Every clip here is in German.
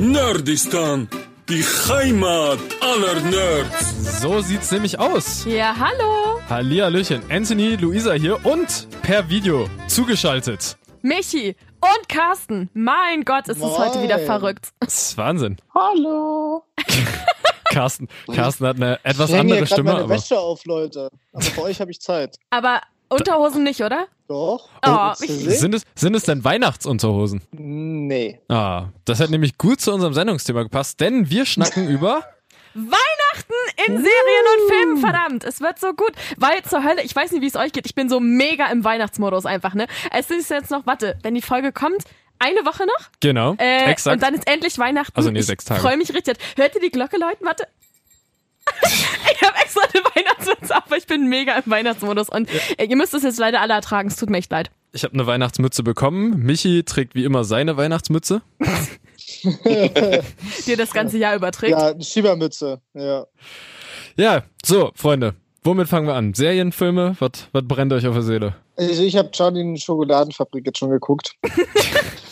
Nerdistan, die Heimat aller Nerds. So sieht's nämlich aus. Ja, hallo. Hallihallöchen, Anthony, Luisa hier und per Video zugeschaltet. Michi und Carsten. Mein Gott, ist es heute wieder verrückt. Das ist Wahnsinn. Hallo. Carsten, Carsten hat eine etwas ich andere hier gerade Stimme, meine aber Wäsche auf, Leute. Aber für euch habe ich Zeit. Aber Unterhosen nicht, oder? Doch. Oh, ich- sind es, sind es denn Weihnachtsunterhosen? Nee. Ah, das hat nämlich gut zu unserem Sendungsthema gepasst, denn wir schnacken über Weihnachten in Serien und Filmen, verdammt. Es wird so gut. Weil zur Hölle, ich weiß nicht, wie es euch geht. Ich bin so mega im Weihnachtsmodus einfach, ne? Es ist jetzt noch, warte, wenn die Folge kommt, eine Woche noch. Genau, Äh, exakt. Und dann ist endlich Weihnachten. Also nee, ich sechs Tage. freue mich richtig. Hört ihr die Glocke läuten? Warte. ich habe extra eine Weihnachtsmütze auf, aber ich bin mega im Weihnachtsmodus. Und äh, ihr müsst es jetzt leider alle ertragen. Es tut mir echt leid. Ich habe eine Weihnachtsmütze bekommen. Michi trägt wie immer seine Weihnachtsmütze. Die ihr das ganze Jahr überträgt. Ja, eine Schiebermütze. Ja. Ja, so, Freunde, womit fangen wir an? Serien, Filme? Was brennt euch auf der Seele? Also ich habe Charlie in Schokoladenfabrik jetzt schon geguckt.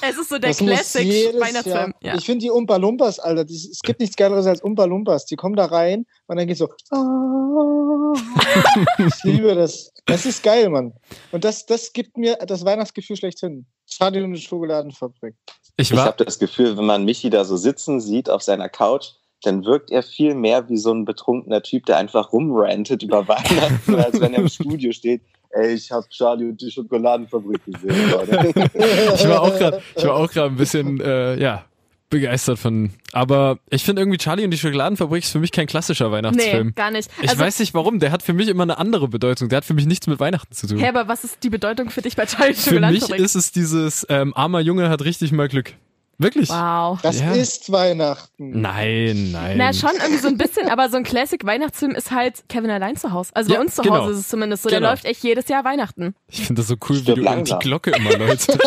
Es ist so der Das Classic Weihnachtsfilm. Ja. Ich finde die Umpa Lumpas, Alter. Die, es gibt nichts Geileres als Umpa Lumpas. Die kommen da rein und dann geht so. "Ah." ich liebe das. Das ist geil, Mann. Und das, das gibt mir das Weihnachtsgefühl schlechthin. Charlie und Schokoladenfabrik. Ich Ich habe das Gefühl, wenn man Michi da so sitzen sieht auf seiner Couch, dann wirkt er viel mehr wie so ein betrunkener Typ, der einfach rumrantet über Weihnachten, als wenn er im Studio steht. Ey, ich habe Charlie und die Schokoladenfabrik gesehen, Leute. ich war auch gerade, ich war auch gerade ein bisschen, äh, ja, begeistert von. Aber ich finde irgendwie Charlie und die Schokoladenfabrik ist für mich kein klassischer Nee, Weihnachtsfilm. gar nicht. Ich Also, weiß nicht warum, der hat für mich immer eine andere Bedeutung. Der hat für mich nichts mit Weihnachten zu tun. Hä, aber was ist die Bedeutung für dich bei Charlie für mich Schokoladenfabrik? ist es dieses ähm, armer Junge hat richtig mal Glück. Wirklich? Wow. Das Ja. ist Weihnachten. Nein, nein. Na, schon irgendwie so ein bisschen, aber so ein Classic-Weihnachtsfilm ist halt Kevin allein zu Hause. Also bei Ja, uns zu genau. Hause ist es zumindest so. Genau. Der läuft echt jedes Jahr Weihnachten. Ich finde das so cool, wie Stirb du langsam. die Glocke immer läutst.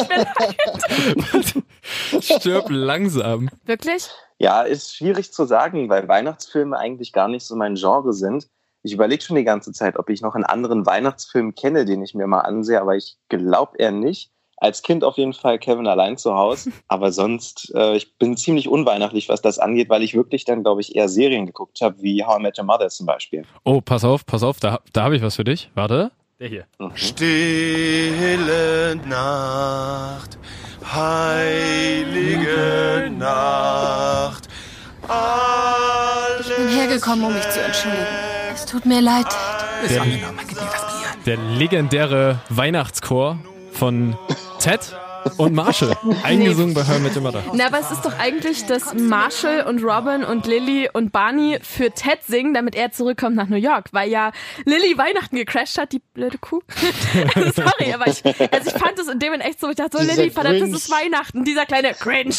Stirb langsam. Wirklich? Ja, ist schwierig zu sagen, weil Weihnachtsfilme eigentlich gar nicht so mein Genre sind. Ich überlege schon die ganze Zeit, ob ich noch einen anderen Weihnachtsfilm kenne, den ich mir mal ansehe, aber ich glaube eher nicht. Als Kind auf jeden Fall Kevin allein zu Hause, aber sonst, äh, ich bin ziemlich unweihnachtlich, was das angeht, weil ich wirklich dann, glaube ich, eher Serien geguckt habe, wie How I Met Your Mother zum Beispiel. Oh, pass auf, pass auf, da, da habe ich was für dich. Warte. Der hier. Stille Nacht, heilige Nacht. Ich bin hergekommen, um mich zu entschuldigen. Es tut mir leid. Der, der legendäre Weihnachtschor von Ted und Marshall. Eingesungen bei I Met Your Mother. Na, aber es ist doch eigentlich, dass Marshall und Robin und Lily und Barney für Ted singen, damit er zurückkommt nach New York, weil ja Lily Weihnachten gecrashed hat, die blöde Kuh. Sorry, aber ich, also ich fand es in dem Moment echt so, ich dachte so, Dieser Lily, verdammt, das Grinch. ist Weihnachten, dieser kleine Cringe.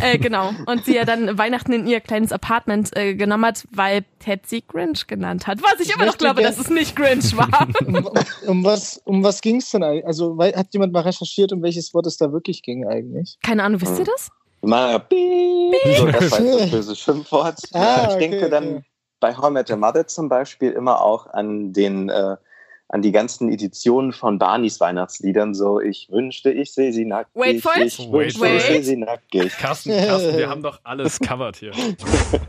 Äh, genau. Und sie ja dann Weihnachten in ihr kleines Apartment äh, genommen hat, weil Ted sie Grinch genannt hat. Was ich immer noch glaube, dass es nicht Grinch war. Um, um was, um was ging es denn eigentlich? Also hat jemand mal recherchiert, um welches Wort es da wirklich ging eigentlich? Keine Ahnung, wisst ihr das? Mal Piep. So, das war jetzt das böse Schimpfwort. Ah, ich okay, denke dann okay. bei How I Met Your Mother zum Beispiel immer auch an den äh, an die ganzen Editionen von Barneys Weihnachtsliedern. So, ich wünschte, ich sehe sie nackig. Wait for it. Ich wünschte, Wait. ich sehe sie nackig. Carsten, Carsten, wir haben doch alles covered hier.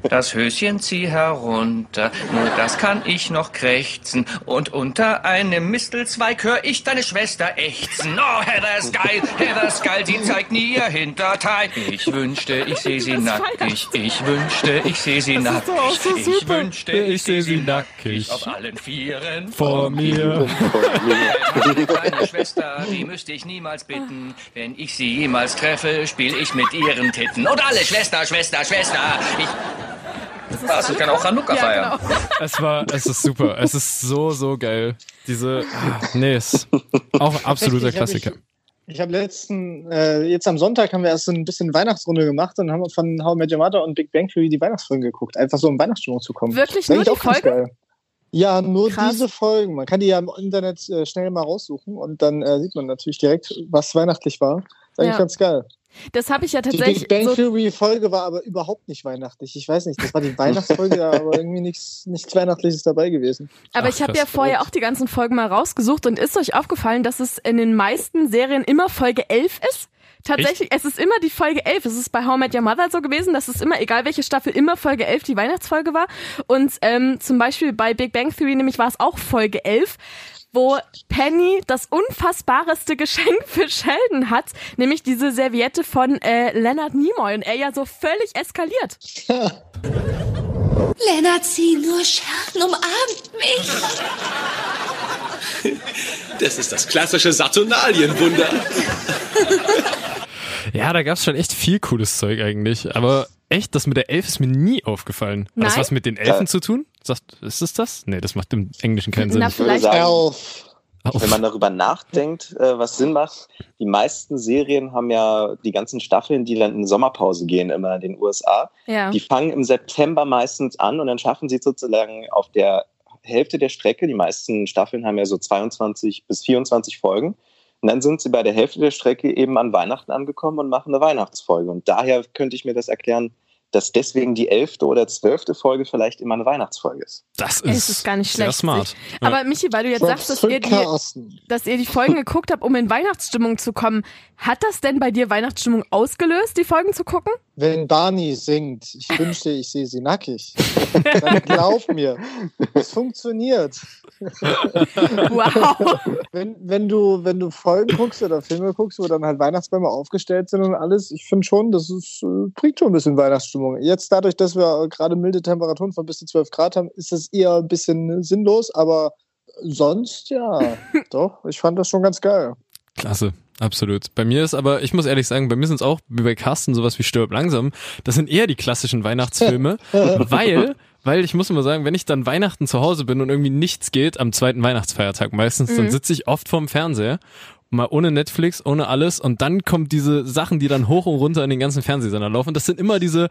Das Höschen zieh herunter, nur das kann ich noch krächzen. Und unter einem Mistelzweig hör ich deine Schwester ächzen. Oh, Heather's geil, Heather's geil, sie zeigt nie ihr Hinterteil. Ich wünschte, ich sehe sie nackig. Ich wünschte, ich sehe sie nackig. so Ich wünschte, Ich sehe sie nackig. Auf allen Vieren Vor mir. Meine kleine Schwester, die müsste ich niemals bitten. Wenn ich sie jemals treffe, spiel ich mit ihren Titten. Und alle Schwester, Schwester, Schwester. Ich. Was? Ich kann auch Hanukkah Ja, feiern. genau. Es war, es ist super. Es ist so, so geil. Diese, ah, nee, ist auch absoluter Klassiker. hab Ich, ich habe letzten, äh, jetzt am Sonntag haben wir erst so ein bisschen Weihnachtsrunde gemacht und haben von How I Met Your Mother und Big Bang Theory die Weihnachtsfolgen geguckt. Einfach so um Weihnachtsstimmung zu kommen. Wirklich Das nur die auch ganz Folgen? Ja, nur Krass. diese Folgen. Man kann die ja im Internet äh, schnell mal raussuchen und dann äh, sieht man natürlich direkt, was weihnachtlich war. Ist eigentlich Ja. ganz geil. Das habe ich ja Die tatsächlich Big Bang so Theory Folge war aber überhaupt nicht weihnachtlich. Ich weiß nicht, das war die Weihnachtsfolge, aber irgendwie nichts, nichts Weihnachtliches dabei gewesen. Aber Ach, ich habe ja vorher auch die ganzen Folgen mal rausgesucht und ist euch aufgefallen, dass es in den meisten Serien immer Folge 11 ist? Tatsächlich, es ist immer die Folge 11. Es ist bei How I Met Your Mother so gewesen, dass es immer, egal welche Staffel, immer Folge 11 die Weihnachtsfolge war. Und ähm, zum Beispiel bei Big Bang Theory nämlich war es auch Folge 11 wo Penny das unfassbareste Geschenk für Sheldon hat, nämlich diese Serviette von äh, Leonard Nimoy und er ja so völlig eskaliert. Lennart, sieh nur, Sheldon umarmt mich. Das ist das klassische Saturnalienwunder. Ja, da gab's schon echt viel cooles Zeug eigentlich. Aber echt, das mit der Elf ist mir nie aufgefallen. Hat das Nein? was mit den Elfen Ja. zu tun? Ist es das? Nee, das macht im Englischen keinen Sinn. Na, vielleicht sagen, Elf. Wenn man darüber nachdenkt, äh, was Sinn macht, die meisten Serien haben ja die ganzen Staffeln, die dann in Sommerpause gehen, immer in den USA. Ja. Die fangen im September meistens an und dann schaffen sie sozusagen auf der Hälfte der Strecke, die meisten Staffeln haben ja so 22 bis 24 Folgen, und dann sind sie bei der Hälfte der Strecke eben an Weihnachten angekommen und machen eine Weihnachtsfolge. Und daher könnte ich mir das erklären, dass deswegen die elfte oder zwölfte Folge vielleicht immer eine Weihnachtsfolge ist. Das ist, Es ist gar nicht sehr schlecht. smart. Ja. Aber Michi, weil du jetzt sagst, dass ihr, die, dass ihr die Folgen geguckt habt, um in Weihnachtsstimmung zu kommen, hat das denn bei dir Weihnachtsstimmung ausgelöst, die Folgen zu gucken? Wenn Barney singt, ich wünschte, ich sehe sie nackig. Dann glaub mir, es funktioniert. Wow. Wenn, wenn, du, wenn du Folgen guckst oder Filme guckst, wo dann halt Weihnachtsbäume aufgestellt sind und alles, ich finde schon, das ist, äh, bringt schon ein bisschen Weihnachtsstimmung. Jetzt dadurch, dass wir gerade milde Temperaturen von bis zu 12 Grad haben, ist das eher ein bisschen sinnlos, aber sonst ja, doch, ich fand das schon ganz geil. Klasse, absolut. Bei mir ist aber, ich muss ehrlich sagen, bei mir sind es auch, wie bei Carsten, sowas wie Stirb langsam. Das sind eher die klassischen Weihnachtsfilme, weil, weil ich muss immer sagen, wenn ich dann Weihnachten zu Hause bin und irgendwie nichts geht am zweiten Weihnachtsfeiertag meistens, dann sitze ich oft vorm Fernseher. Mal ohne Netflix, ohne alles. Und dann kommt diese Sachen, die dann hoch und runter in den ganzen Fernsehsendern laufen. Das sind immer diese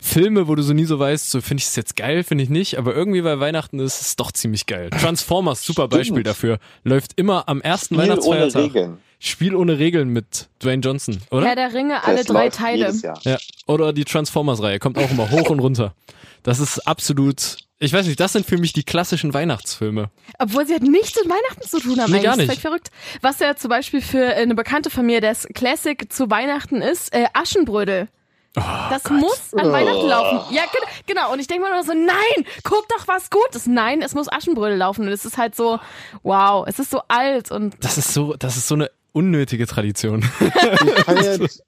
Filme, wo du so nie so weißt, so finde ich es jetzt geil, finde ich nicht. Aber irgendwie bei Weihnachten ist es doch ziemlich geil. Transformers, super Beispiel dafür. Läuft immer am ersten Spiel ohne Weihnachtsfeiertag. Regeln. Spiel ohne Regeln mit Dwayne Johnson, oder? Herr der Ringe, alle Das drei läuft Teile. Jedes Jahr. Ja. Oder die Transformers-Reihe kommt auch immer hoch und runter. Das ist absolut, ich weiß nicht, das sind für mich die klassischen Weihnachtsfilme. Obwohl sie halt nichts mit Weihnachten zu tun haben. Nee, gar Das ist nicht. verrückt. Was ja zum Beispiel für äh, eine bekannte von mir das Classic zu Weihnachten ist, äh, Aschenbrödel. Oh das muss an Weihnachten laufen. Ja, gen- genau. Und ich denke mir nur so, nein, guck doch was Gutes. Nein, es muss Aschenbrödel laufen. Und es ist halt so, wow, es ist so alt und Das ist so, das ist so eine unnötige Tradition. Wie feiert,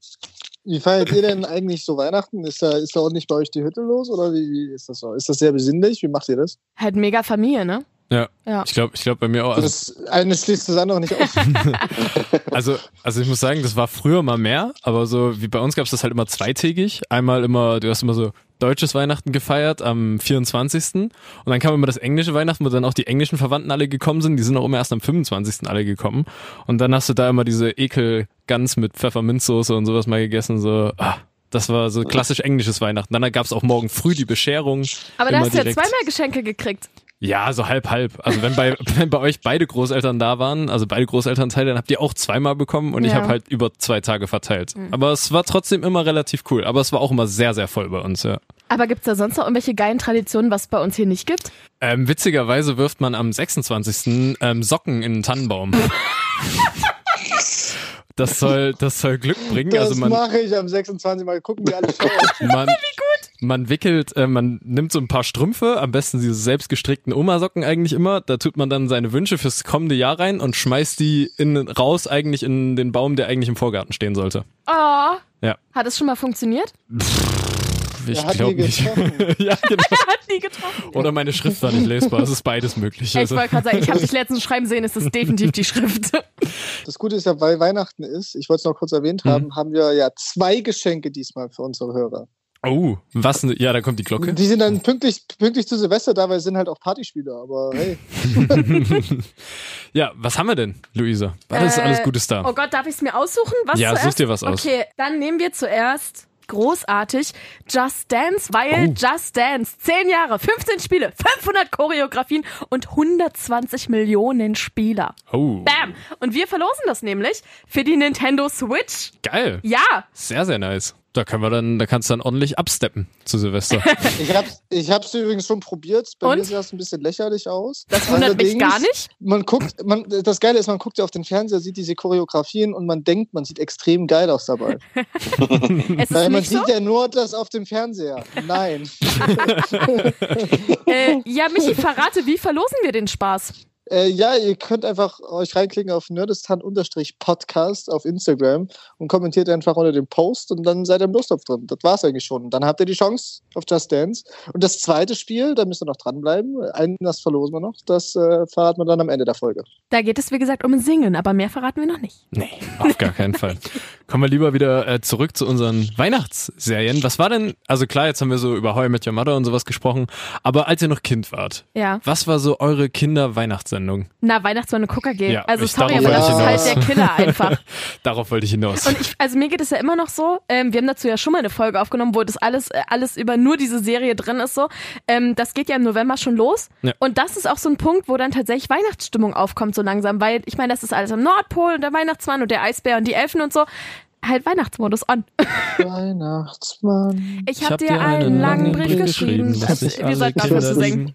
wie feiert ihr denn eigentlich so Weihnachten? Ist da, ist da nicht bei euch die Hütte los oder wie, wie ist das so? Ist das sehr besinnlich? Wie macht ihr das? halt mega Familie, ne? Ja. Ja. Ich glaube, ich glaube bei mir auch. Also, Das eine schließt das andere nicht aus. also, also ich muss sagen, das war früher mal mehr, aber so wie bei uns gab es das halt immer zweitägig. Einmal immer, du hast immer so deutsches Weihnachten gefeiert am 24. Und dann kam immer das englische Weihnachten, wo dann auch die englischen Verwandten alle gekommen sind. Die sind auch immer erst am 25. alle gekommen. Und dann hast du da immer diese Ekel-Gans mit Pfefferminzsoße und sowas mal gegessen. So, ah, das war so klassisch englisches Weihnachten. Dann gab es auch morgen früh die Bescherung. Aber da hast du ja zweimal Geschenke gekriegt. Ja, so halb halb. Also wenn bei wenn bei euch beide Großeltern da waren, also beide Großelternteile, dann habt ihr auch zweimal bekommen und ich Ja. habe halt über zwei Tage verteilt. Aber es war trotzdem immer relativ cool. Aber es war auch immer sehr sehr voll bei uns. Ja. Aber gibt's da sonst noch irgendwelche geilen Traditionen, was es bei uns hier nicht gibt? Ähm, witzigerweise wirft man am 26. Ähm, Socken in den Tannenbaum. Das soll, das soll Glück bringen. Das also mache ich am 26. Mal. Gucken wir alle Show. man, man wickelt, äh, man nimmt so ein paar Strümpfe, am besten diese selbstgestrickten Oma-Socken eigentlich immer. Da tut man dann seine Wünsche fürs kommende Jahr rein und schmeißt die in, raus eigentlich in den Baum, der eigentlich im Vorgarten stehen sollte. Oh. Ja. Hat es schon mal funktioniert? Ich Er hat glaube nie nicht. getroffen. ja, genau. Hat nie getroffen. Oder meine Schrift war nicht lesbar. Es ist beides möglich. Ich Also, wollte gerade sagen, ich habe dich letztens schreiben sehen, es ist definitiv die Schrift. Das Gute ist ja, weil Weihnachten ist, ich wollte es noch kurz erwähnt haben, haben wir ja zwei Geschenke diesmal für unsere Hörer. Oh, was? Ja, da kommt die Glocke. Die sind dann pünktlich, pünktlich zu Silvester da, weil sie sind halt auch Partyspieler. Aber hey, Ja, was haben wir denn, Luisa? Was ist Äh, alles Gutes da? Oh Gott, darf ich es mir aussuchen? Was Ja, zuerst? such dir was aus. Okay, dann nehmen wir zuerst großartig Just Dance, weil Oh. Just Dance 10 Jahre, 15 Spiele, 500 Choreografien und 120 Millionen Spieler. Oh, Bam! Und wir verlosen das nämlich für die Nintendo Switch. geil. Ja, Sehr, sehr nice. Da können wir dann, da kannst du dann ordentlich absteppen zu Silvester. Ich hab's, ich hab's übrigens schon probiert. Bei Und? mir sieht das ein bisschen lächerlich aus. Das wundert mich gar nicht. Man guckt, man, das Geile ist, man guckt ja auf den Fernseher, sieht diese Choreografien und man denkt, man sieht extrem geil aus dabei. Es ist Weil man nicht so. sieht ja nur das auf dem Fernseher. Nein. Äh, ja, Michi, verrate, wie verlosen wir den Spaß? Äh, ja, ihr könnt einfach euch reinklicken auf nerdistan-podcast auf Instagram und kommentiert einfach unter dem Post und dann seid ihr im Lostopf drin. Das war's eigentlich schon. Dann habt ihr die Chance auf Just Dance. Und das zweite Spiel, da müsst ihr noch dranbleiben. Ein, das verlosen wir noch. Das äh, verraten wir dann am Ende der Folge. Da geht es, wie gesagt, um Singen, aber mehr verraten wir noch nicht. Nee, auf gar keinen Fall. Kommen wir lieber wieder äh, zurück zu unseren Weihnachtsserien. Was war denn, also klar, jetzt haben wir so über How I Met Your Mother und sowas gesprochen, aber als ihr noch Kind wart, Ja. was war so eure Kinder-Weihnachtssendung? Na, Weihnachtsmann und Coca-G. Ja, also ich- sorry, aber das ist halt der. Killer einfach. Darauf wollte ich hinaus. Und ich, also mir geht es ja immer noch so, ähm, wir haben dazu ja schon mal eine Folge aufgenommen, wo das alles, äh, alles über nur diese Serie drin ist so. Ähm, das geht ja im November schon los. Ja. Und das ist auch so ein Punkt, wo dann tatsächlich Weihnachtsstimmung aufkommt so langsam, weil ich meine, das ist alles am Nordpol und der Weihnachtsmann und der Eisbär und die Elfen und so. Halt Weihnachtsmodus an. Weihnachtsmann. Ich habe dir einen langen Brief geschrieben. sich wir sollten aufhören zu singen.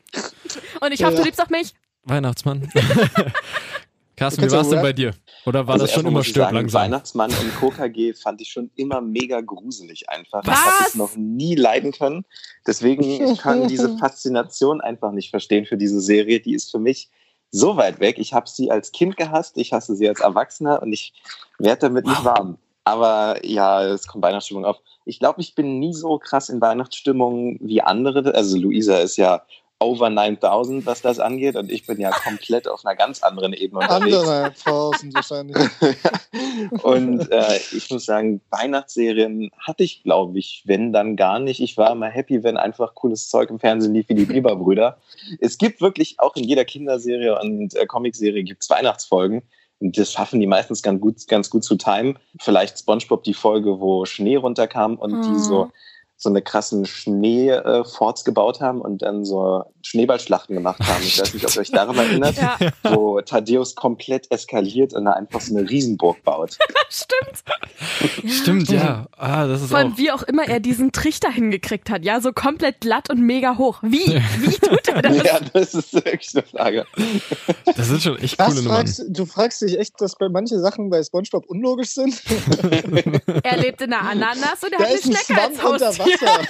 Und ich hoffe, Ja. du liebst auch mich. Weihnachtsmann. Carsten, wie war es denn bei dir? Oder war Also das schon immer stirb sagen, langsam? Weihnachtsmann und Coca-G fand ich schon immer mega gruselig einfach. Was? Ich habe es noch nie leiden können. Deswegen ich kann diese Faszination einfach nicht verstehen für diese Serie. Die ist für mich so weit weg. Ich habe sie als Kind gehasst, ich hasse sie als Erwachsener und ich werde damit nicht warm. Aber ja, es kommt Weihnachtsstimmung auf. Ich glaube, ich bin nie so krass in Weihnachtsstimmung wie andere. Also Luisa ist ja over 9000, was das angeht. Und ich bin ja komplett auf einer ganz anderen Ebene unterwegs. Andere tausend wahrscheinlich. Und äh, ich muss sagen, Weihnachtsserien hatte ich, glaube ich, wenn dann gar nicht. Ich war immer happy, wenn einfach cooles Zeug im Fernsehen lief wie die Bieberbrüder. Es gibt wirklich auch in jeder Kinderserie und äh, Comicserie gibt's Weihnachtsfolgen. Und das schaffen die meistens ganz gut, ganz gut zu timen. Vielleicht SpongeBob die Folge, wo Schnee runterkam und Oh. die so so eine krassen Schneeforts gebaut haben und dann so Schneeballschlachten gemacht haben. Ich weiß nicht, ob ihr euch daran erinnert, Ja, wo Thaddeus komplett eskaliert und da einfach so eine Riesenburg baut. stimmt. Stimmt, ja. Ah, das ist Vor allem, auch. wie auch immer er diesen Trichter hingekriegt hat. Ja, so komplett glatt und mega hoch. Wie? Wie tut er das? Ja, das ist wirklich eine Frage. Das sind schon echt Was coole Nummern. fragst, du fragst dich echt, dass bei manche Sachen bei SpongeBob unlogisch sind? Er lebt in einer Ananas und er Da hat eine ist ein Schnecke als Haustier. Wasser.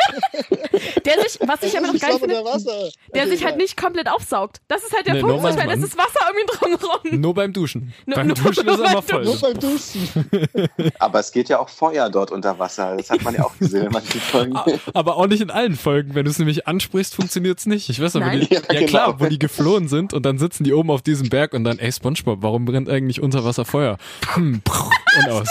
Der sich, was ich aber noch geil finde, der Okay, sich halt nicht komplett aufsaugt. Das ist halt der Nee, Punkt. nur es manchmal. ist Wasser um ihn drumherum. Nur beim Duschen. Nur- beim nur Duschen ist er beim immer voll. Nur beim Duschen. Aber es geht ja auch Feuer dort unter Wasser. Das hat man ja auch gesehen in manchen Folgen. Aber auch nicht in allen Folgen. Wenn du es nämlich ansprichst, funktioniert's nicht. Ich weiß aber, Nein? die, ja, Ja, genau. klar, wo die geflohen sind und dann sitzen die oben auf diesem Berg und dann, ey Spongebob, warum brennt eigentlich unter Wasser Feuer? Hm, und aus.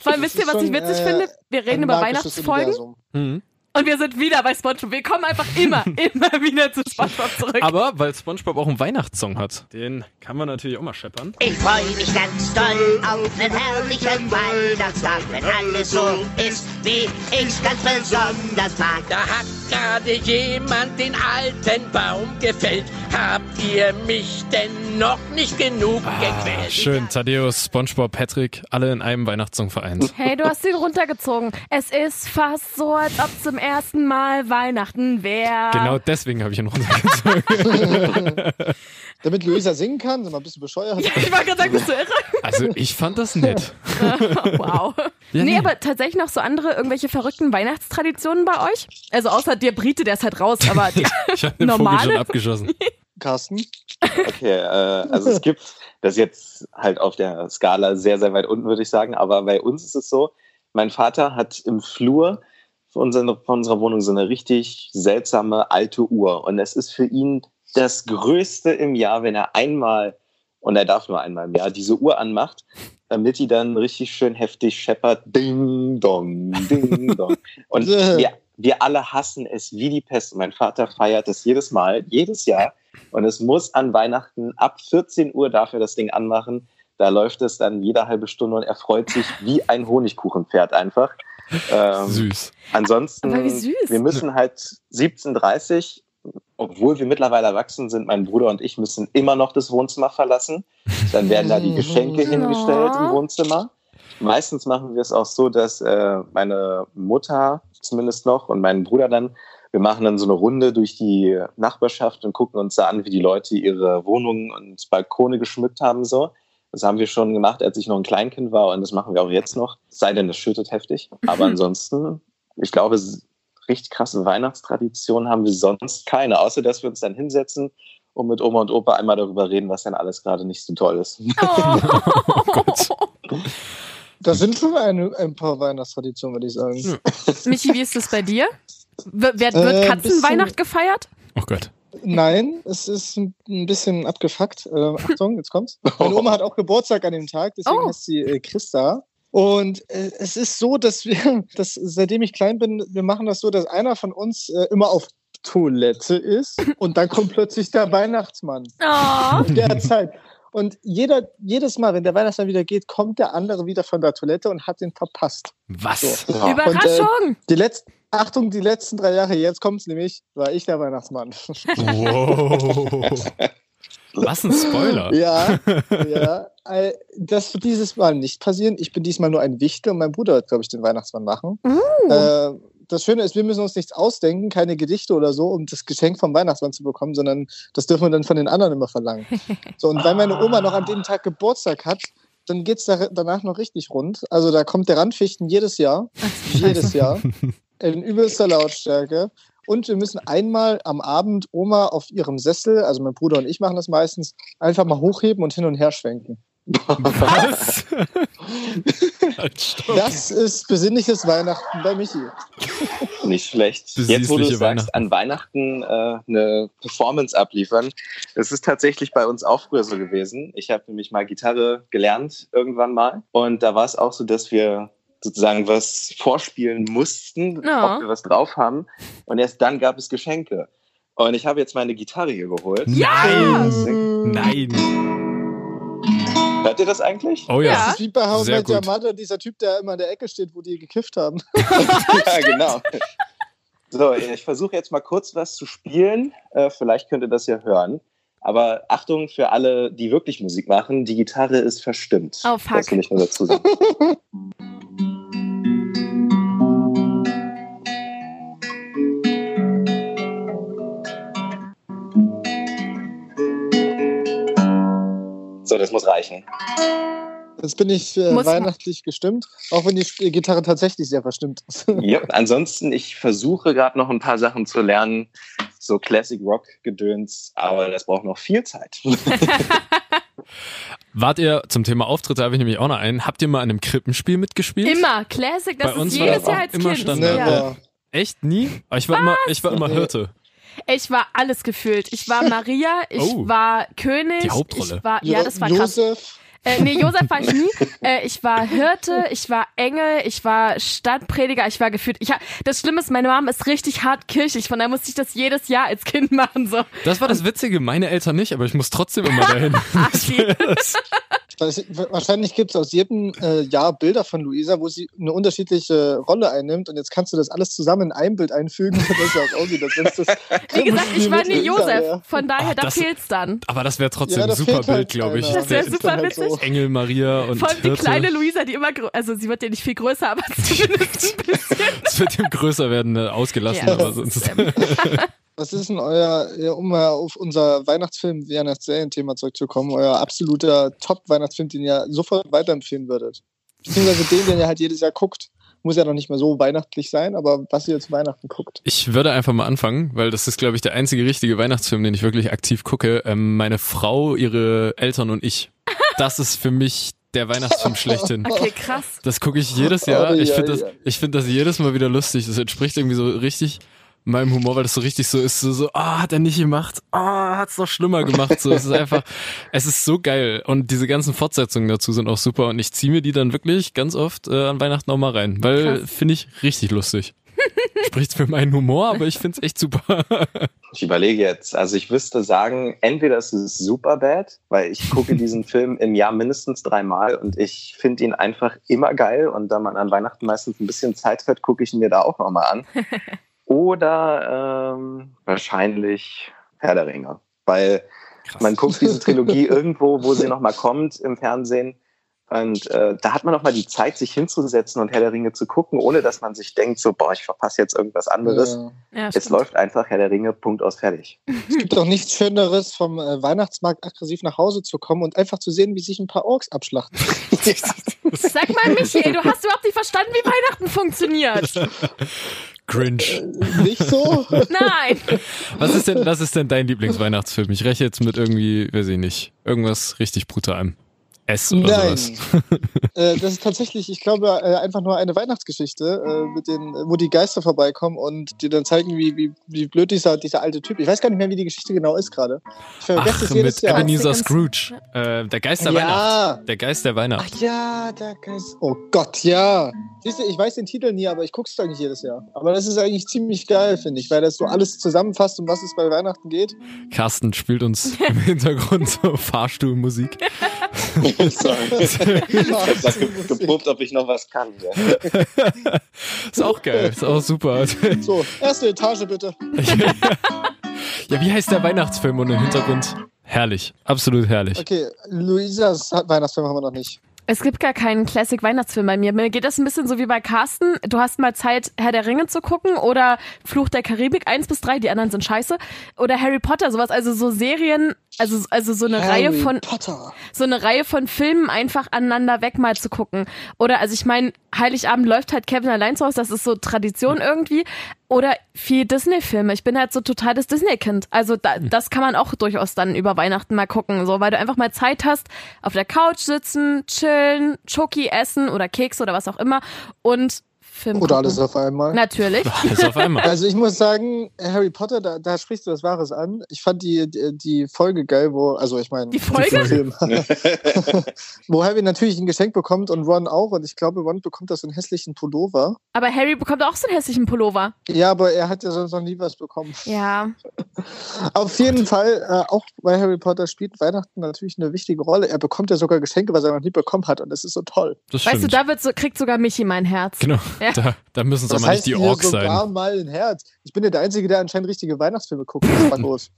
Vor allem, wisst ihr, was ich witzig äh, finde? Wir reden über Weihnachtsfolgen. Mhm. und wir sind wieder bei SpongeBob. Wir kommen einfach immer, immer wieder zu SpongeBob zurück. Aber weil Spongebob auch einen Weihnachtssong hat, den kann man natürlich auch mal scheppern. Ich freue mich ganz doll auf den herrlichen Weihnachtstag, wenn alles so ist, wie ich's ganz besonders mag. Da hat gerade jemand den alten Baum gefällt. Habt ihr mich denn noch nicht genug Ah, gequält? schön, Thaddeus, Spongebob, Patrick, alle in einem Weihnachtsssong vereint. Hey, du hast ihn runtergezogen. Es ist fast so, als ob zum ersten Mal Weihnachten wäre. Genau deswegen habe ich ihn runtergezogen. Damit Luisa singen kann, sind wir ein bisschen bescheuert. Ich war gerade sagen, bist du irre? Also ich fand das nett. wow. Ja, nee, nee. aber tatsächlich noch so andere, irgendwelche verrückten Weihnachtstraditionen bei euch? Also außer der Brite, der ist halt raus, aber die Ich habe den Vogel normale. schon abgeschossen. Carsten? Okay, äh, also es gibt das ist jetzt halt auf der Skala sehr, sehr weit unten, würde ich sagen. Aber bei uns ist es so, mein Vater hat im Flur von unserer, von unserer Wohnung so eine richtig seltsame alte Uhr. Und es ist für ihn das Größte im Jahr, wenn er einmal, und er darf nur einmal im Jahr, diese Uhr anmacht, damit die dann richtig schön heftig scheppert. Ding, dong, ding, dong. Und wir, wir alle hassen es wie die Pest. Und mein Vater feiert es jedes Mal, jedes Jahr. Und es muss an Weihnachten ab 14 Uhr dafür das Ding anmachen. Da läuft es dann jede halbe Stunde und er freut sich wie ein Honigkuchenpferd einfach. Ähm, Süß. Ansonsten, Aber wie süß. wir müssen halt 17.30 obwohl wir mittlerweile erwachsen sind, mein Bruder und ich müssen immer noch das Wohnzimmer verlassen. Dann werden da die Geschenke hingestellt im Wohnzimmer. Meistens machen wir es auch so, dass äh, meine Mutter zumindest noch und mein Bruder dann, wir machen dann so eine Runde durch die Nachbarschaft und gucken uns da an, wie die Leute ihre Wohnungen und Balkone geschmückt haben. So. Das haben wir schon gemacht, als ich noch ein Kleinkind war und das machen wir auch jetzt noch. Es sei denn, es schüttet heftig. Aber ansonsten, ich glaube, richtig krasse Weihnachtstraditionen haben wir sonst keine, außer dass wir uns dann hinsetzen und mit Oma und Opa einmal darüber reden, was denn alles gerade nicht so toll ist. Da sind schon ein, ein paar Weihnachtstraditionen, würde ich sagen. Michi, wie ist das bei dir? Wird, wird Äh, Katzenweihnacht gefeiert? Oh Gott. Nein, es ist ein bisschen abgefuckt. Äh, Achtung, jetzt kommt's. Meine Oma hat auch Geburtstag an dem Tag, deswegen Oh. heißt sie äh, Christa. Und äh, es ist so, dass wir, dass, seitdem ich klein bin, wir machen das so, dass einer von uns äh, immer auf Toilette ist und dann kommt plötzlich der Weihnachtsmann. Oh. In der Zeit. Und jeder, jedes Mal, wenn der Weihnachtsmann wieder geht, kommt der andere wieder von der Toilette und hat den verpasst. Was? So. Überraschung! Und, äh, die letzten, Achtung, die letzten drei Jahre, jetzt kommt's nämlich, war ich der Weihnachtsmann. Wow. Was ein Spoiler. Ja, ja. Äh, Das wird dieses Mal nicht passieren. Ich bin diesmal nur ein Wichtel und mein Bruder wird, glaube ich, den Weihnachtsmann machen. Uh. Äh, das Schöne ist, wir müssen uns nichts ausdenken, keine Gedichte oder so, um das Geschenk vom Weihnachtsmann zu bekommen, sondern das dürfen wir dann von den anderen immer verlangen. So, und weil meine Oma noch an dem Tag Geburtstag hat, dann geht's da, danach noch richtig rund. Also da kommt der Randfichten jedes Jahr. jedes Jahr. In übelster Lautstärke. Und wir müssen einmal am Abend Oma auf ihrem Sessel, also mein Bruder und ich machen das meistens, einfach mal hochheben und hin und her schwenken. Was? Halt. Das ist besinnliches Weihnachten bei Michi. Nicht schlecht. Jetzt, wo du sagst, an Weihnachten äh, eine Performance abliefern. Das ist tatsächlich bei uns auch früher so gewesen. Ich habe nämlich mal Gitarre gelernt irgendwann mal. Und da war es auch so, dass wir sozusagen was vorspielen mussten, Ja. ob wir was drauf haben. Und erst dann gab es Geschenke. Und ich habe jetzt meine Gitarre hier geholt. Nein! Nein! Hört ihr das eigentlich? Oh ja. Das ist wie bei How Sehr Met Your gut. Mother, dieser Typ, der immer in der Ecke steht, wo die gekifft haben. ja, genau. So, ich versuche jetzt mal kurz was zu spielen. Äh, vielleicht könnt ihr das ja hören. Aber Achtung für alle, die wirklich Musik machen, die Gitarre ist verstimmt. Oh, fuck. Das will ich nur dazu sagen. Reichen. Jetzt bin ich äh, weihnachtlich gestimmt, auch wenn die Sch- Gitarre tatsächlich sehr verstimmt ist. Ja, ansonsten, ich versuche gerade noch ein paar Sachen zu lernen, so Classic Rock Gedöns, aber das braucht noch viel Zeit. Wart ihr zum Thema Auftritte, habe ich nämlich auch noch einen. Habt ihr mal an einem Krippenspiel mitgespielt? Immer. Classic, das Bei uns ist war jedes das Jahr als immer Kind. Standard. Ja. Echt nie? Aber ich war immer, ich war immer Hirte. Ich war alles gefühlt. Ich war Maria, ich Oh. war König. Die Hauptrolle. Ich war, ja, das war krass. Josef, Äh, nee, Josef war ich nie. Äh, ich war Hirte, ich war Engel, ich war Stadtprediger, ich war gefühlt. Ich hab, das Schlimme ist, meine Mom ist richtig hart kirchlich, von daher musste ich das jedes Jahr als Kind machen. So. Das war das Witzige, meine Eltern nicht, aber ich muss trotzdem immer dahin. Das- Weiß- Wahrscheinlich gibt es aus jedem äh, Jahr Bilder von Luisa, wo sie eine unterschiedliche Rolle einnimmt und jetzt kannst du das alles zusammen in ein Bild einfügen, dass es auch aussieht, es das Wie gesagt, ich war nie Josef, wäre. von daher, Ah, da das- fehlt's dann. aber das wäre trotzdem Ja, ein super fehlt halt Bild, glaube ich. Das wär Der- super dann halt witzig. so. Engel, Maria und Vor allem die Hirte. kleine Luisa, die immer, also sie wird ja nicht viel größer, aber zumindest ein bisschen. Es wird ihm größer werden, äh, ausgelassen, Ja, aber das sonst. Ist, Was ist denn euer, um mal auf unser Weihnachtsfilm, Weihnachtsserienthema zurückzukommen, euer absoluter Top-Weihnachtsfilm, den ihr sofort weiterempfehlen würdet? Beziehungsweise den, den ihr halt jedes Jahr guckt. Muss ja noch nicht mehr so weihnachtlich sein, aber was ihr zu Weihnachten guckt. Ich würde einfach mal anfangen, weil das ist, glaube ich, der einzige richtige Weihnachtsfilm, den ich wirklich aktiv gucke. Ähm, meine Frau, ihre Eltern und ich. Das ist für mich der Weihnachtsfilm schlechthin. okay, krass. Das gucke ich jedes Jahr. Ich finde das, ich finde das jedes Mal wieder lustig. Das entspricht irgendwie so richtig meinem Humor, weil das so richtig so ist, so, so ah, hat er nicht gemacht, ah, hat's noch schlimmer gemacht. So, es ist einfach, es ist so geil. Und diese ganzen Fortsetzungen dazu sind auch super. Und ich ziehe mir die dann wirklich ganz oft äh, an Weihnachten auch mal rein, weil finde ich richtig lustig. Spricht für meinen Humor, aber ich finde es echt super. Ich überlege jetzt, also ich wüsste sagen, entweder es ist super bad, weil ich gucke diesen Film im Jahr mindestens dreimal und ich finde ihn einfach immer geil und da man an Weihnachten meistens ein bisschen Zeit hat, gucke ich ihn mir da auch nochmal an. Oder ähm, wahrscheinlich Herr der Ringe, weil Krass. man guckt diese Trilogie irgendwo, wo sie nochmal kommt im Fernsehen Und äh, da hat man noch mal die Zeit, sich hinzusetzen und Herr der Ringe zu gucken, ohne dass man sich denkt, so, boah, ich verpasse jetzt irgendwas anderes. Ja. Ja, läuft einfach Herr der Ringe, Punkt aus, fertig. Es gibt doch nichts Schöneres, vom äh, Weihnachtsmarkt aggressiv nach Hause zu kommen und einfach zu sehen, wie sich ein paar Orks abschlachten. Sag mal, Michi, ey, du hast überhaupt nicht verstanden, wie Weihnachten funktioniert. Cringe. Nicht so? Nein. Was ist denn, was ist denn dein Lieblingsweihnachtsfilm? Ich rechne jetzt mit irgendwie, weiß ich nicht, irgendwas richtig brutalem. S oder Nein. sowas. äh, das ist tatsächlich, ich glaube, äh, einfach nur eine Weihnachtsgeschichte, äh, mit den, wo die Geister vorbeikommen und die dann zeigen, wie, wie, wie blöd dieser, dieser alte Typ. Ich weiß gar nicht mehr, wie die Geschichte genau ist gerade. Ich vergesse Ach, es jedes mit Jahr. Ebenezer Scrooge. Äh, der Geist der Ja. Weihnacht. Der Geist der Weihnacht. Ach ja, der Geist. Oh Gott, ja. Siehst du, ich weiß den Titel nie, aber ich gucke es eigentlich jedes Jahr. Aber das ist eigentlich ziemlich geil, finde ich, weil das so alles zusammenfasst, um was es bei Weihnachten geht. Carsten spielt uns im Hintergrund so Fahrstuhlmusik. Ich hab grad ge geprobt, ob ich noch was kann. Ja. Ist auch geil, ist auch super. So, erste Etage bitte. Ja, wie heißt der Weihnachtsfilm und im Hintergrund? Herrlich, absolut herrlich. Okay, Luisas Weihnachtsfilm haben wir noch nicht. Es gibt gar keinen Classic-Weihnachtsfilm bei mir. Mir geht das ein bisschen so wie bei Carsten. Du hast mal Zeit, Herr der Ringe zu gucken oder Fluch der Karibik 1 bis 3, die anderen sind scheiße. Oder Harry Potter, sowas. Also so Serien, also, also so eine Harry Reihe von, Potter. so eine Reihe von Filmen einfach aneinander weg mal zu gucken. Oder, also ich meine, Heiligabend läuft halt Kevin allein zu Hause, das ist so Tradition irgendwie. Oder viel Disney-Filme. Ich bin halt so total das Disney-Kind. Also da, das kann man auch durchaus dann über Weihnachten mal gucken, so, weil du einfach mal Zeit hast, auf der Couch sitzen, chillen, Schoki essen oder Keks oder was auch immer und Film Oder gucken. alles auf einmal. Natürlich. Alles auf einmal. Also ich muss sagen, Harry Potter, da, da sprichst du das Wahres an. Ich fand die, die, die Folge geil, wo, also ich meine, Die Folge? Film, wo Harry natürlich ein Geschenk bekommt und Ron auch. Und ich glaube, Ron bekommt das so einen hässlichen Pullover. Aber Harry bekommt auch so einen hässlichen Pullover. Ja, aber er hat ja sonst noch nie was bekommen. Ja. Auf jeden Fall, äh, auch bei Harry Potter spielt Weihnachten natürlich eine wichtige Rolle. Er bekommt ja sogar Geschenke, was er noch nie bekommen hat. Und das ist so toll. Das Weißt du, da wird so, kriegt sogar Michi mein Herz. genau. Ja. Da, da müssen es Das aber nicht heißt die hier Orks sogar sein. mal ein Herz. Ich bin ja der Einzige, der anscheinend richtige Weihnachtsfilme guckt. Das war groß.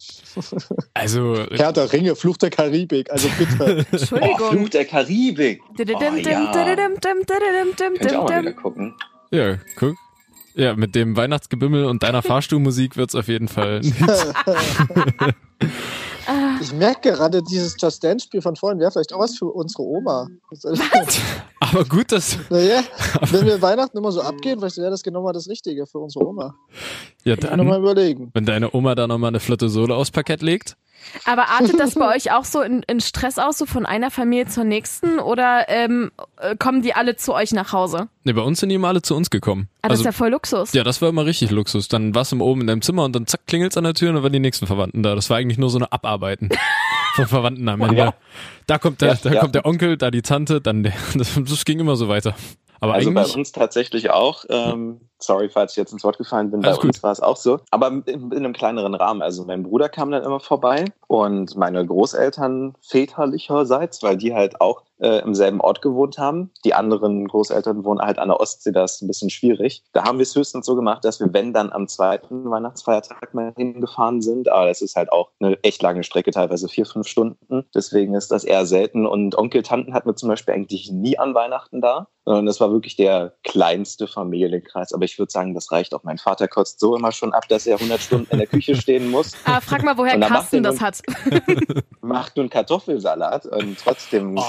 Also, Herr der Ringe, Fluch der Karibik. Also bitte. Oh, Entschuldigung. Fluch der Karibik. Oh, ja. dididim, dim, dididim, dim, Könnt ihr auch dim, mal wieder dim. gucken. ja, guck. Ja, mit dem Weihnachtsgebimmel und deiner Fahrstuhlmusik wird's auf jeden Fall. Ich merke gerade, dieses Just Dance-Spiel von vorhin wäre vielleicht auch was für unsere Oma. Aber gut, dass. Naja, wenn wir Weihnachten immer so abgehen, vielleicht wäre das genau mal das Richtige für unsere Oma. Ja, dann, überlegen. wenn deine Oma da nochmal eine flotte Sohle aufs Parkett legt. Aber artet das bei euch auch so in, in Stress aus, so von einer Familie zur nächsten? Oder ähm, äh, kommen die alle zu euch nach Hause? Ne, bei uns sind die immer alle zu uns gekommen. Ah, das ist ja voll Luxus. Ja, das war immer richtig Luxus. Dann warst du oben in deinem Zimmer und dann zack, klingelt's an der Tür und dann waren die nächsten Verwandten da. Das war eigentlich nur so eine Abarbeiten von Verwandten am Ende. Ja. Da kommt der, Ja, da ja. kommt der Onkel, da die Tante, dann der. Das, das ging immer so weiter. Aber Also bei uns tatsächlich auch. Ähm, sorry, falls ich jetzt ins Wort gefallen bin. Bei Alles uns war es auch so. Aber in, in einem kleineren Rahmen. Also mein Bruder kam dann immer vorbei und meine Großeltern väterlicherseits, weil die halt auch äh, im selben Ort gewohnt haben. Die anderen Großeltern wohnen halt an der Ostsee, da ist ein bisschen schwierig. Da haben wir es höchstens so gemacht, dass wir, wenn dann am zweiten Weihnachtsfeiertag mal hingefahren sind, aber das ist halt auch eine echt lange Strecke, teilweise vier, fünf Stunden. Deswegen ist das eher selten. Und Onkel, Tanten hatten wir zum Beispiel eigentlich nie an Weihnachten da, sondern das war wirklich der kleinste Familienkreis. Aber ich würde sagen, das reicht auch. Mein Vater kotzt so immer schon ab, dass er 100 Stunden in der Küche stehen muss. Aber frag mal, woher Und Carsten das hat. Macht nun Kartoffelsalat und trotzdem Oh,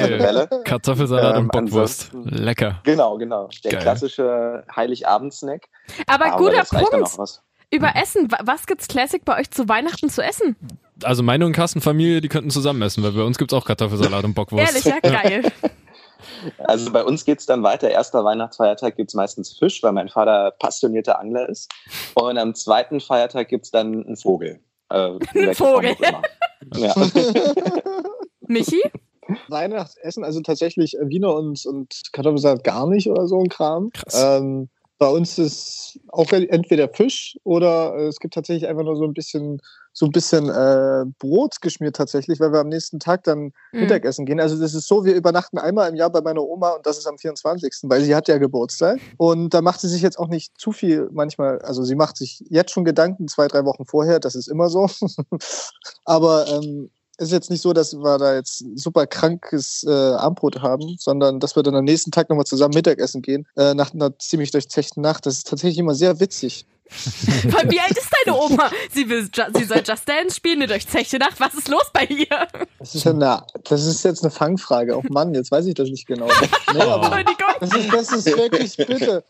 Welle. Kartoffelsalat Ähm, und Bockwurst. Lecker. Genau, genau. Der Geil. klassische Heiligabend-Snack. Aber guter reicht dann Punkt. Über Essen. Wa- Was gibt's Classic bei euch zu Weihnachten zu essen? Also meine und Carsten Familie, die könnten zusammen essen, weil bei uns gibt's auch Kartoffelsalat und Bockwurst. Ehrlich, ja, geil. Also bei uns geht's dann weiter. Erster Weihnachtsfeiertag gibt's meistens Fisch, weil mein Vater passionierter Angler ist. Und am zweiten Feiertag gibt's dann einen Vogel. Äh, Vogel. Ja. Michi? Weihnachtsessen, also tatsächlich äh, Wiener und, und Kartoffelsalat gar nicht oder so ein Kram. Krass. Ähm, bei uns ist auch entweder Fisch oder äh, es gibt tatsächlich einfach nur so ein bisschen so ein bisschen äh, Brot geschmiert tatsächlich, weil wir am nächsten Tag dann Mhm. Mittagessen gehen. Also das ist so, wir übernachten einmal im Jahr bei meiner Oma und das ist am 24., weil sie hat ja Geburtstag. Und da macht sie sich jetzt auch nicht zu viel manchmal, also sie macht sich jetzt schon Gedanken, zwei, drei Wochen vorher, das ist immer so. Aber ähm, ist jetzt nicht so, dass wir da jetzt ein super krankes äh, Armbrot haben, sondern dass wir dann am nächsten Tag nochmal zusammen Mittagessen gehen, äh, nach einer ziemlich durchzechten Nacht. Das ist tatsächlich immer sehr witzig. Wie alt ist deine Oma? Sie, will, sie soll Just Dance spielen, eine durchzechte Nacht. Was ist los bei ihr? Das ist, eine, das ist jetzt eine Fangfrage. Oh Mann, jetzt weiß ich das nicht genau. Nee, aber das, ist, das ist wirklich, bitte.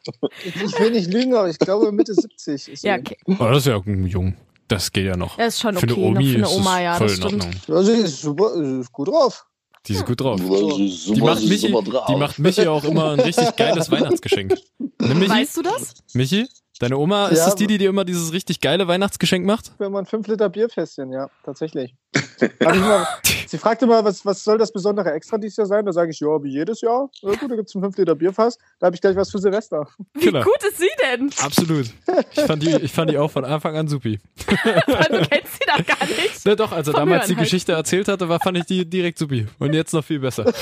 Ich, will nicht lügen, aber ich glaube Mitte 70 ist sie. Ja, okay. Oh, das ist ja jung. Das geht ja noch. Das ist schon für eine okay, noch Omi für eine ist Oma, ja, voll das in stimmt. Ordnung. Also, sie ist super, sie ist gut drauf. Die ist gut drauf. Die Die macht, Michi, die macht Michi auch immer ein richtig geiles Weihnachtsgeschenk. Ne, Michi? Weißt du das? Michi? Deine Oma, ist Ja, das die, die dir immer dieses richtig geile Weihnachtsgeschenk macht? Wenn man 5 Liter Bierfässchen, ja, tatsächlich. Mal, sie fragte mal, was, was soll das besondere Extra dieses Jahr sein? Da sage ich, ja, wie jedes Jahr. Ja, gut, da gibt es ein 5 Liter Bierfass. Da habe ich gleich was für Silvester. Wie Killer. gut ist sie denn? Absolut. Ich fand, die, ich fand die auch von Anfang an supi. Du kennst sie doch gar nicht. Ne, doch, als er Vom damals die halt. Geschichte erzählt hatte, war, fand ich die direkt supi. Und jetzt noch viel besser.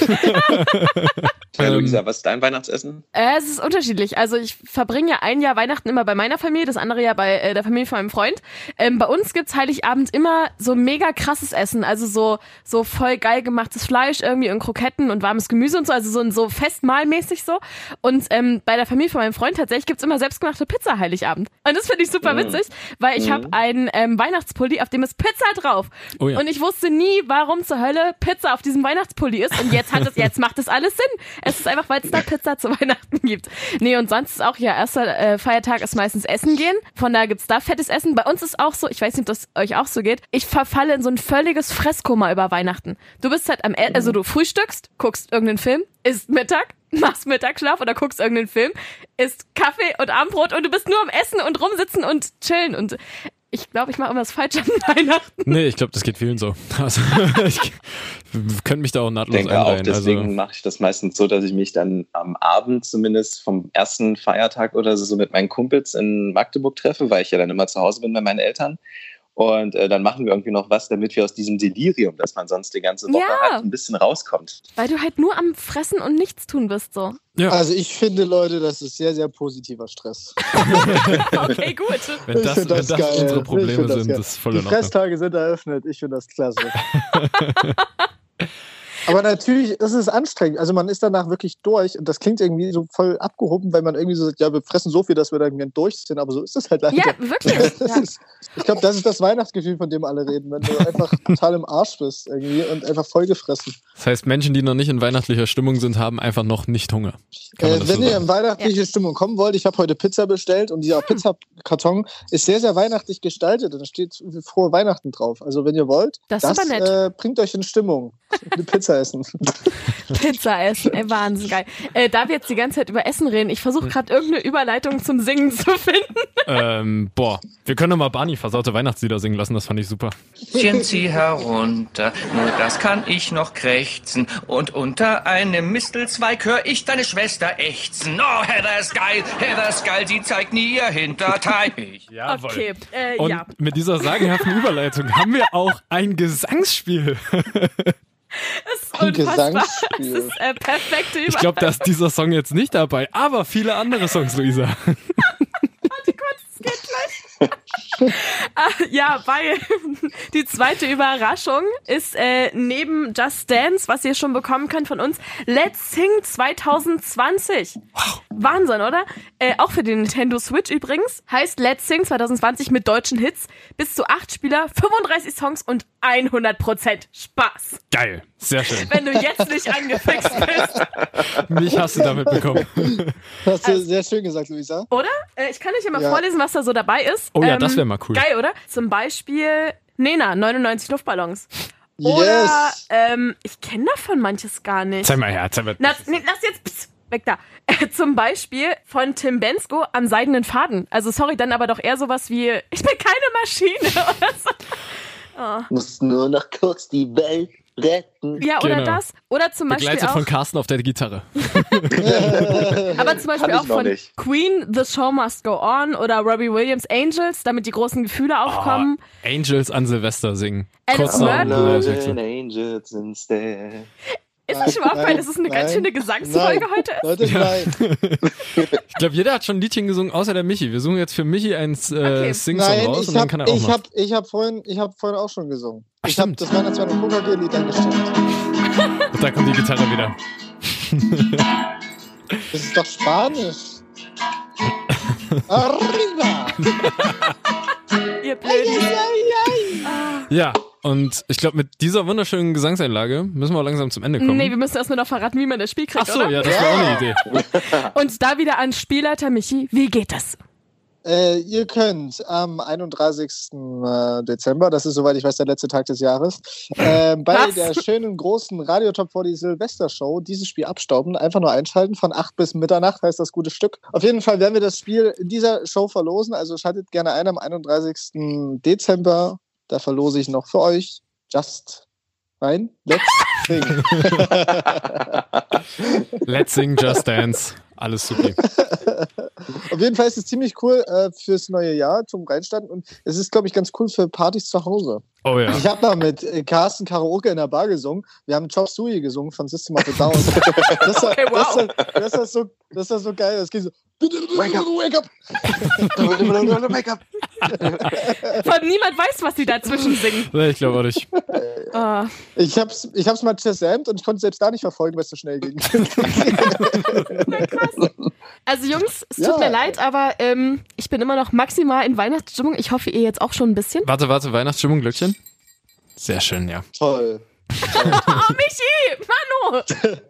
Ja, Ähm, Luisa, was ist dein Weihnachtsessen? Äh, es ist unterschiedlich. Also ich verbringe ja ein Jahr Weihnachten immer bei meiner Familie, das andere Jahr bei äh, der Familie von meinem Freund. Ähm, bei uns gibt's Heiligabend immer so mega krasses Essen, also so so voll geil gemachtes Fleisch irgendwie und Kroketten und warmes Gemüse und so, also so so festmahlmäßig so. Und ähm, bei der Familie von meinem Freund tatsächlich gibt's immer selbstgemachte Pizza Heiligabend. Und das finde ich super Mm. witzig, weil ich Mm. habe einen ähm, Weihnachtspulli, auf dem ist Pizza drauf. Oh ja. Und ich wusste nie, warum zur Hölle Pizza auf diesem Weihnachtspulli ist. Und jetzt hat es, jetzt macht es alles Sinn. Es ist einfach, weil es da Pizza zu Weihnachten gibt. Nee, und sonst ist auch ja erster äh, Feiertag ist meistens Essen gehen. Von daher gibt's da fettes Essen. Bei uns ist auch so, ich weiß nicht, ob das euch auch so geht. Ich verfalle in so ein völliges Fresskoma über Weihnachten. Du bist halt am, E- also du frühstückst, guckst irgendeinen Film, isst Mittag, machst Mittagsschlaf oder guckst irgendeinen Film, isst Kaffee und Abendbrot und du bist nur am Essen und rumsitzen und chillen und ich glaube, ich mache immer das Falsche an Weihnachten. Nee, ich glaube, das geht vielen so. Also, ich könnte mich da auch nahtlos denke auch, deswegen Also, mache ich das meistens so, dass ich mich dann am Abend zumindest vom ersten Feiertag oder so mit meinen Kumpels in Magdeburg treffe, weil ich ja dann immer zu Hause bin bei meinen Eltern. Und äh, dann machen wir irgendwie noch was, damit wir aus diesem Delirium, das man sonst die ganze Woche Ja. hat, ein bisschen rauskommt. Weil du halt nur am Fressen und nichts tun bist, so. Also ich finde, Leute, das ist sehr, sehr positiver Stress. Okay, gut. wenn Ich das, wenn das das geil. unsere Probleme das sind, geil. das ist voll Die in Ordnung. Fresstage sind eröffnet. Ich finde das klasse. Aber natürlich ist es anstrengend. Also man ist danach wirklich durch und das klingt irgendwie so voll abgehoben, weil man irgendwie so sagt, ja, wir fressen so viel, dass wir dann durch sind, aber so ist es halt leider. Ja, wirklich. Das Ja. ist, ich glaube, das ist das Weihnachtsgefühl, von dem alle reden, wenn du einfach total im Arsch bist irgendwie und einfach vollgefressen. Das heißt, Menschen, die noch nicht in weihnachtlicher Stimmung sind, haben einfach noch nicht Hunger. Äh, das wenn so ihr in weihnachtliche Stimmung kommen wollt, ich habe heute Pizza bestellt und dieser Pizzakarton ist sehr, sehr weihnachtlich gestaltet und da steht frohe Weihnachten drauf. Also wenn ihr wollt, Das nett. Äh, bringt euch in Stimmung. Eine Pizza essen. Pizza essen, ey, Wahnsinn geil. Äh, da wir jetzt die ganze Zeit über Essen reden, ich versuche gerade irgendeine Überleitung zum Singen zu finden. ähm, boah, wir können doch mal Barney versaute Weihnachtslieder singen lassen, das fand ich super. Mädchen, zieh herunter, nur das kann ich noch krächzen. Und unter einem Mistelzweig hör ich deine Schwester ächzen. Oh, Heather ist geil, Heather ist geil, sie zeigt nie ihr Hinterteil. Ich. Jawohl. Okay, äh, Und ja. mit dieser sagenhaften Überleitung haben wir auch ein Gesangsspiel. Das ist Ein unfassbar. Das ist äh, perfekte Ich glaube, da ist dieser Song jetzt nicht dabei, aber viele andere Songs, Luisa. Warte kurz, es geht gleich. Ah, ja, weil die zweite Überraschung ist äh, neben Just Dance, was ihr schon bekommen könnt von uns, Let's Sing 2020. Wahnsinn, oder? Äh, auch für den Nintendo Switch übrigens. Heißt Let's Sing 2020 mit deutschen Hits. Bis zu acht Spieler, 35 Songs und 100% Spaß. Geil, sehr schön. Wenn du jetzt nicht angefixt bist. Mich hast du damit bekommen. Hast du sehr schön gesagt, Luisa. Oder? Äh, ich kann euch ja mal Ja. vorlesen, was da so dabei ist. Ähm, Oh ja, das wär mal cool. Geil, oder? Zum Beispiel Nena, 99 Luftballons. Oder, Yes. ähm, ich kenne davon manches gar nicht. Zeig mal her, zeig mal. Na, nee, lass jetzt pss, weg da. Zum Beispiel von Tim Bensko am seidenen Faden. Also sorry, dann aber doch eher sowas wie Ich bin keine Maschine oder so. Oh. Muss nur noch kurz die Welt retten. Ja, oder Genau. das. Oder zum Beispiel Begleitet auch. von Carsten auf der Gitarre. Aber zum Beispiel auch von nicht. Queen, The Show Must Go On oder Robbie Williams Angels, damit die großen Gefühle aufkommen. Oh, Angels an Silvester singen. Alice Kurz nach. Angels instead. Ist das schon mal aufgefallen, dass es eine nein, ganz schöne Gesangsfolge nein. heute ist? Leute, nein. Ich glaube, jeder hat schon ein Liedchen gesungen, außer der Michi. Wir suchen jetzt für Michi ein äh, Okay. Sing-Song raus ich und dann habe kann er auch ich mal. hab, ich hab vorhin, ich hab vorhin auch schon gesungen. Ich habe das Weihnachtsmann und Coca-Cola-Lied angestimmt. Und da kommt die Gitarre wieder. Das ist doch Spanisch. Arriba! Ihr Blöden. Ja, und ich glaube, mit dieser wunderschönen Gesangseinlage müssen wir auch langsam zum Ende kommen. Nee, wir müssen erstmal noch verraten, wie man das Spiel kriegt, Ach so, oder? ja, das wäre auch eine Idee. Und da wieder an Spielleiter Michi. Wie geht das? Äh, ihr könnt am 31. äh, Dezember, das ist soweit ich weiß der letzte Tag des Jahres, äh, bei Was? der schönen großen Radio Top 40 Silvester-Show dieses Spiel abstauben. Einfach nur einschalten von 8 bis Mitternacht heißt das gute Stück. Auf jeden Fall werden wir das Spiel in dieser Show verlosen, also schaltet gerne ein am 31. Dezember. Da verlose ich noch für euch Just rein. Let's sing. Let's sing, just dance. Alles super. Auf jeden Fall ist es ziemlich cool äh, fürs neue Jahr zum Reinstanden und es ist, glaube ich, ganz cool für Partys zu Hause. Oh ja. Ich habe mal mit äh, Carsten Karaoke in der Bar gesungen. Wir haben Chop Suey gesungen von System of a Down. Das war, Okay, wow. das war, das war, so, das war so geil. Das geht so. Wake up! Wake up! Make-up. Von niemand weiß, was sie dazwischen singen. Nee, ich glaube auch nicht. Ah. Ich hab's, ich hab's mal zersämt und ich konnte selbst da nicht verfolgen, weil es so schnell ging. Also Jungs, es tut Ja. mir leid, aber ähm, ich bin immer noch maximal in Weihnachtsstimmung. Ich hoffe, ihr jetzt auch schon ein bisschen. Warte, warte, Weihnachtsstimmung, Glöckchen. Sehr schön, ja. Toll. Oh, Michi! Manu!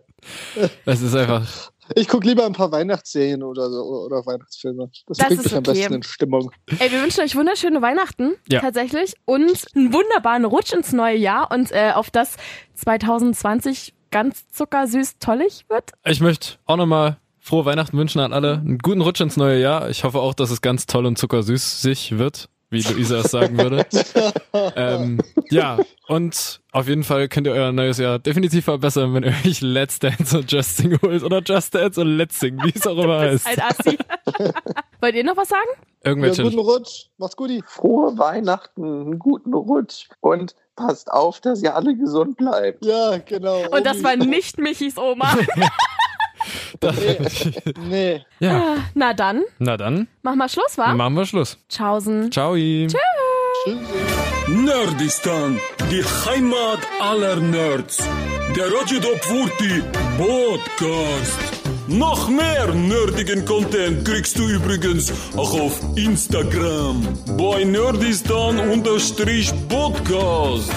Es ist einfach. Ich gucke lieber ein paar Weihnachtsserien oder so oder Weihnachtsfilme. Das, Das bringt ist mich am okay. besten in Stimmung. Ey, wir wünschen euch wunderschöne Weihnachten, Ja. tatsächlich. Und einen wunderbaren Rutsch ins neue Jahr und äh, auf das 2020 ganz zuckersüß tollig wird. Ich möchte auch nochmal frohe Weihnachten wünschen an alle. Einen guten Rutsch ins neue Jahr. Ich hoffe auch, dass es ganz toll und zuckersüß sich wird, wie Luisa es sagen würde. ähm, ja, und auf jeden Fall könnt ihr euer neues Jahr definitiv verbessern, wenn ihr euch Let's Dance und Just Sing holt oder Just Dance und Let's Sing, wie es auch immer heißt. Ein Assi. Wollt ihr noch was sagen? Ja, Irgendwelche. guten Rutsch. Macht's gut. Frohe Weihnachten, einen guten Rutsch und passt auf, dass ihr alle gesund bleibt. Ja, genau. Und das war nicht Michis Oma. Nee. ja, Ah, Na dann, na dann mach mal Schluss, wa? machen wir Schluss. Tschaußen. Ciao. Tschüss. Nerdistan, die Heimat aller Nerds. Der Top 40 Podcast. Noch mehr nerdigen Content kriegst du übrigens auch auf Instagram bei Nerdistan-Podcast.